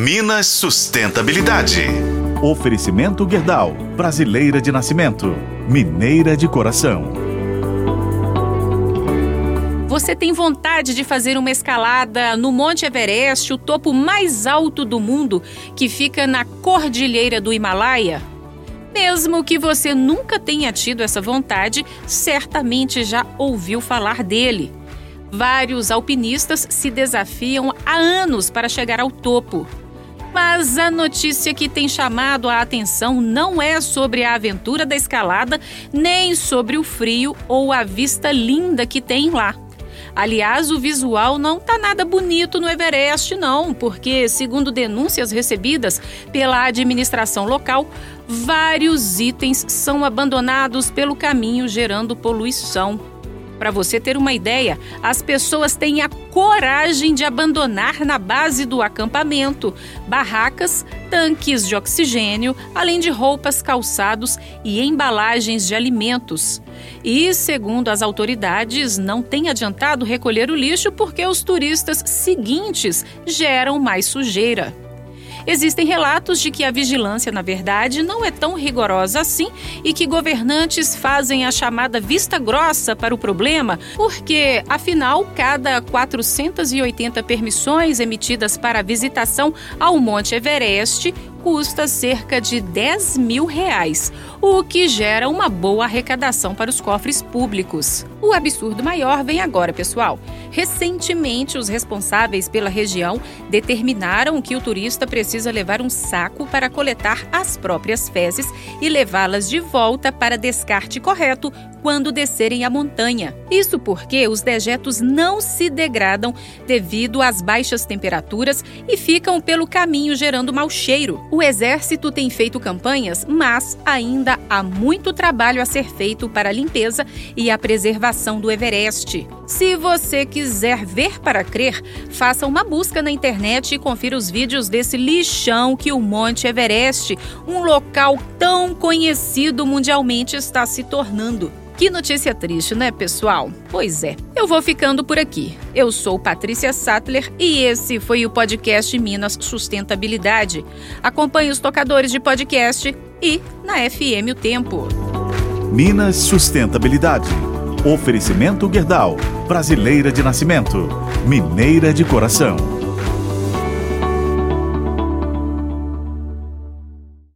Minas Sustentabilidade. Oferecimento Guerdal, brasileira de nascimento, mineira de coração. Você tem vontade de fazer uma escalada no Monte Everest, o topo mais alto do mundo, que fica na cordilheira do Himalaia? Mesmo que você nunca tenha tido essa vontade, certamente já ouviu falar dele. Vários alpinistas se desafiam há anos para chegar ao topo. Mas a notícia que tem chamado a atenção não é sobre a aventura da escalada, nem sobre o frio ou a vista linda que tem lá. Aliás, o visual não tá nada bonito no Everest, não, porque, segundo denúncias recebidas pela administração local, vários itens são abandonados pelo caminho, gerando poluição. Para você ter uma ideia, as pessoas têm a coragem de abandonar na base do acampamento barracas, tanques de oxigênio, além de roupas, calçados e embalagens de alimentos. E, segundo as autoridades, não tem adiantado recolher o lixo porque os turistas seguintes geram mais sujeira. Existem relatos de que a vigilância, na verdade, não é tão rigorosa assim e que governantes fazem a chamada vista grossa para o problema, porque, afinal, cada 480 permissões emitidas para visitação ao Monte Everest custa cerca de 10 mil reais, o que gera uma boa arrecadação para os cofres públicos. O absurdo maior vem agora, pessoal. Recentemente, os responsáveis pela região determinaram que o turista precisa levar um saco para coletar as próprias fezes e levá-las de volta para descarte correto quando descerem a montanha. Isso porque os dejetos não se degradam devido às baixas temperaturas e ficam pelo caminho gerando mau cheiro. O exército tem feito campanhas, mas ainda há muito trabalho a ser feito para a limpeza e a preservação do Everest. Se você quiser ver para crer, faça uma busca na internet e confira os vídeos desse lixão que o Monte Everest, um local tão conhecido mundialmente, está se tornando. Que notícia triste, né, pessoal? Pois é. Eu vou ficando por aqui. Eu sou Patrícia Sattler e esse foi o podcast Minas Sustentabilidade. Acompanhe os tocadores de podcast e na FM O Tempo. Minas Sustentabilidade. Oferecimento Guerdal, brasileira de nascimento, mineira de coração.